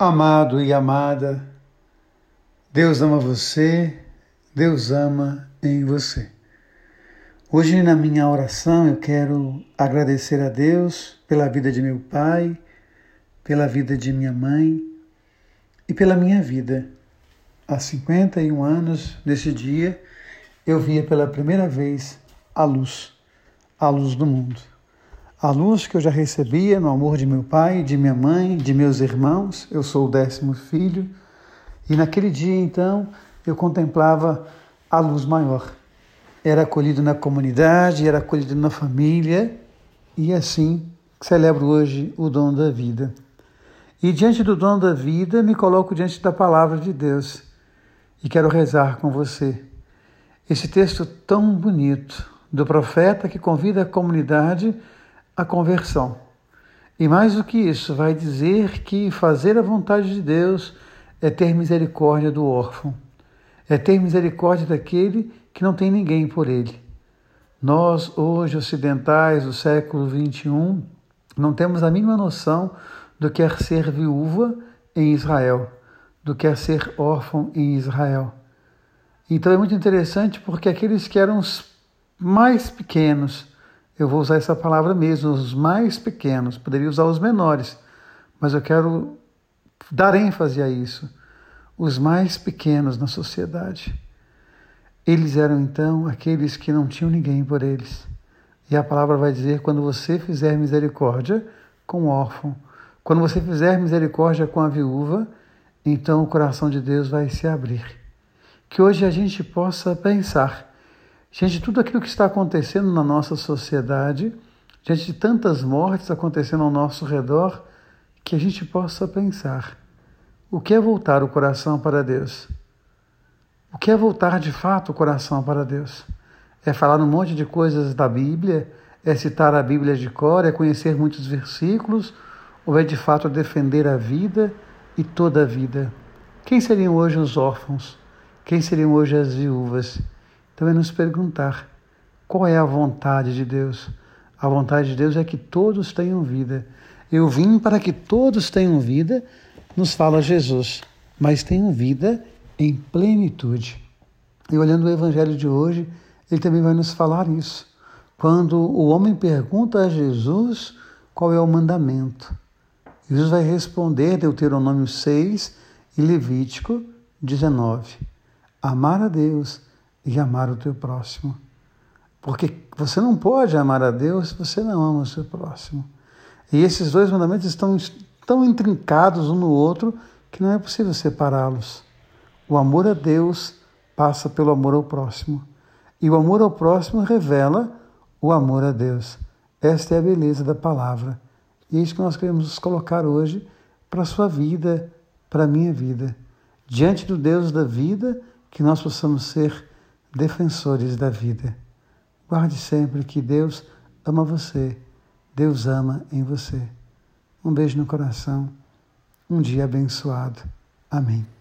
Amado e amada, Deus ama você, Deus ama em você. Hoje, na minha oração, eu quero agradecer a Deus pela vida de meu pai, pela vida de minha mãe e pela minha vida. Há 51 anos, nesse dia, eu via pela primeira vez a luz, a luz do mundo a luz que eu já recebia no amor de meu pai, de minha mãe, de meus irmãos. Eu sou o décimo filho. E naquele dia, então, eu contemplava a luz maior. Era acolhido na comunidade, era acolhido na família, e assim celebro hoje o dom da vida. E diante do dom da vida, me coloco diante da palavra de Deus e quero rezar com você. Esse texto tão bonito do profeta que convida a comunidade a conversão. E mais do que isso, vai dizer que fazer a vontade de Deus é ter misericórdia do órfão, é ter misericórdia daquele que não tem ninguém por ele. Nós, hoje, ocidentais do século XXI, não temos a mínima noção do que é ser viúva em Israel, do que é ser órfão em Israel. Então é muito interessante porque aqueles que eram os mais pequenos, eu vou usar essa palavra mesmo, os mais pequenos, poderia usar os menores, mas eu quero dar ênfase a isso. Os mais pequenos na sociedade. Eles eram então aqueles que não tinham ninguém por eles. E a palavra vai dizer: quando você fizer misericórdia com o órfão, quando você fizer misericórdia com a viúva, então o coração de Deus vai se abrir. Que hoje a gente possa pensar Diante de tudo aquilo que está acontecendo na nossa sociedade, diante de tantas mortes acontecendo ao nosso redor, que a gente possa pensar: o que é voltar o coração para Deus? O que é voltar de fato o coração para Deus? É falar um monte de coisas da Bíblia? É citar a Bíblia de cor? É conhecer muitos versículos? Ou é de fato defender a vida e toda a vida? Quem seriam hoje os órfãos? Quem seriam hoje as viúvas? Então é nos perguntar qual é a vontade de Deus. A vontade de Deus é que todos tenham vida. Eu vim para que todos tenham vida, nos fala Jesus, mas tenham vida em plenitude. E olhando o evangelho de hoje, ele também vai nos falar isso. Quando o homem pergunta a Jesus qual é o mandamento, Jesus vai responder Deuteronômio 6 e Levítico 19. Amar a Deus e amar o teu próximo. Porque você não pode amar a Deus se você não ama o seu próximo. E esses dois mandamentos estão tão intrincados um no outro que não é possível separá-los. O amor a Deus passa pelo amor ao próximo. E o amor ao próximo revela o amor a Deus. Esta é a beleza da palavra. E é isso que nós queremos nos colocar hoje para a sua vida, para a minha vida. Diante do Deus da vida, que nós possamos ser defensores da vida. Guarde sempre que Deus ama você, Deus ama em você. Um beijo no coração, um dia abençoado. Amém.